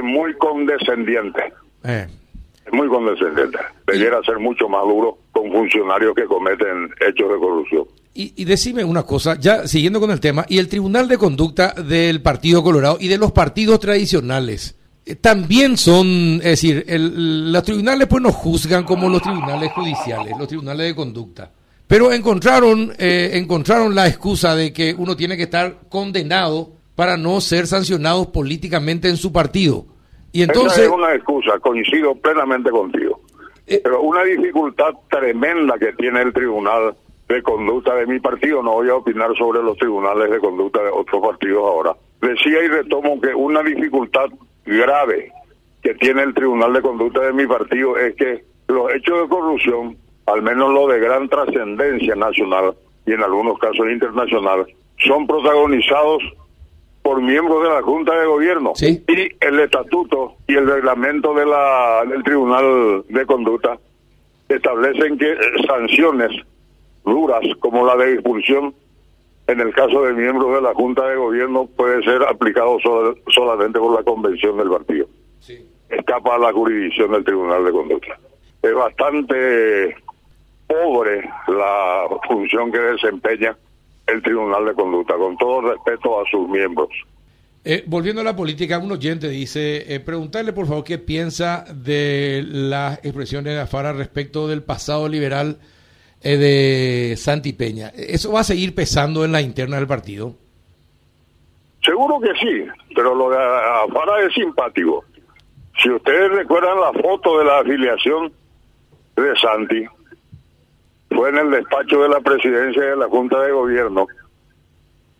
es muy condescendiente. Eh. Es muy condescendiente. Debiera ser mucho más duro con funcionarios que cometen hechos de corrupción. Y, y decime una cosa, ya siguiendo con el tema, y el Tribunal de Conducta del Partido Colorado y de los partidos tradicionales eh, también son, es decir, el- los tribunales pues no juzgan como los tribunales judiciales, los tribunales de conducta. Pero encontraron, eh, encontraron la excusa de que uno tiene que estar condenado para no ser sancionado políticamente en su partido. Y Esa entonces, es una excusa, coincido plenamente contigo. Eh, Pero una dificultad tremenda que tiene el Tribunal de Conducta de mi partido, no voy a opinar sobre los tribunales de conducta de otros partidos ahora. Decía y retomo que una dificultad grave que tiene el Tribunal de Conducta de mi partido es que los hechos de corrupción, al menos los de gran trascendencia nacional y en algunos casos internacional, son protagonizados por miembros de la Junta de Gobierno. Sí. Y el estatuto y el reglamento de la, del Tribunal de Conducta establecen que eh, sanciones duras como la de expulsión en el caso de miembros de la Junta de Gobierno puede ser aplicado sol- solamente por la convención del partido. sí. Escapa a la jurisdicción del Tribunal de Conducta. Es bastante pobre la función que desempeña el Tribunal de Conducta, con todo respeto a sus miembros. Eh, volviendo a la política, un oyente dice, eh, preguntarle por favor qué piensa de las expresiones de Afara respecto del pasado liberal eh, de Santi Peña. ¿Eso va a seguir pesando en la interna del partido? Seguro que sí, pero lo de Afara es simpático. Si ustedes recuerdan la foto de la afiliación de Santi, fue en el despacho de la presidencia de la Junta de Gobierno.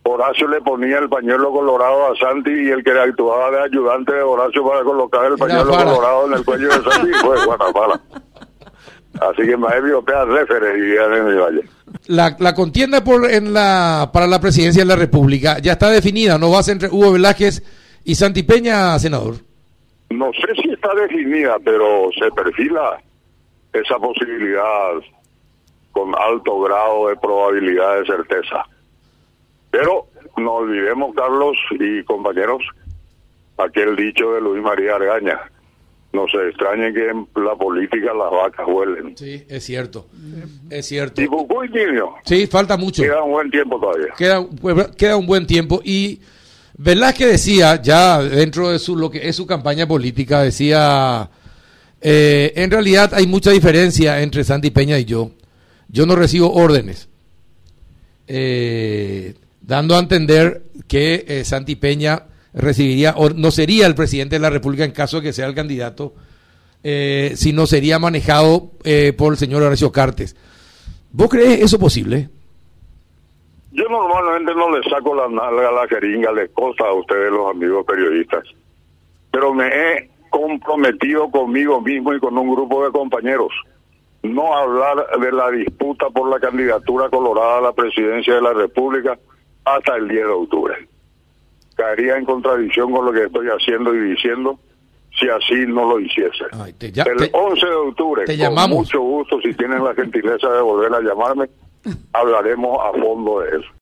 Horacio le ponía el pañuelo colorado a Santi y el que actuaba de ayudante de Horacio para colocar el pañuelo colorado en el cuello de Santi fue Juan Afara. Así que más europea referee y en el valle. La, la contienda por, en la, para la presidencia de la República ya está definida, ¿no? Va a ser entre Hugo Velázquez y Santi Peña, senador. No sé si está definida, pero se perfila esa posibilidad con alto grado de probabilidad de certeza. Pero no olvidemos, Carlos y compañeros, aquel dicho de Luis María Argaña. No se extrañe que en la política las vacas huelen. Sí, es cierto. Es cierto. Y Cucuy Niño, Sí, falta mucho. queda un buen tiempo todavía. queda, pues, queda un buen tiempo y Velázquez decía ya dentro de su lo que es su campaña política decía eh, en realidad hay mucha diferencia entre Santi Peña y yo yo no recibo órdenes Eh, dando a entender que eh, Santi Peña recibiría o no sería el presidente de la República en caso de que sea el candidato eh, sino sería manejado eh, por el señor Horacio Cartes ¿vos crees eso posible? Yo normalmente no le saco la nalga a la jeringa, les consta a ustedes los amigos periodistas. Pero me he comprometido conmigo mismo y con un grupo de compañeros no hablar de la disputa por la candidatura colorada a la presidencia de la República hasta el 10 de octubre. Caería en contradicción con lo que estoy haciendo y diciendo si así no lo hiciese. Ay, te ya- el te- 11 de octubre, te con mucho gusto, si tienen la gentileza de volver a llamarme, hablaremos a fondo de eso.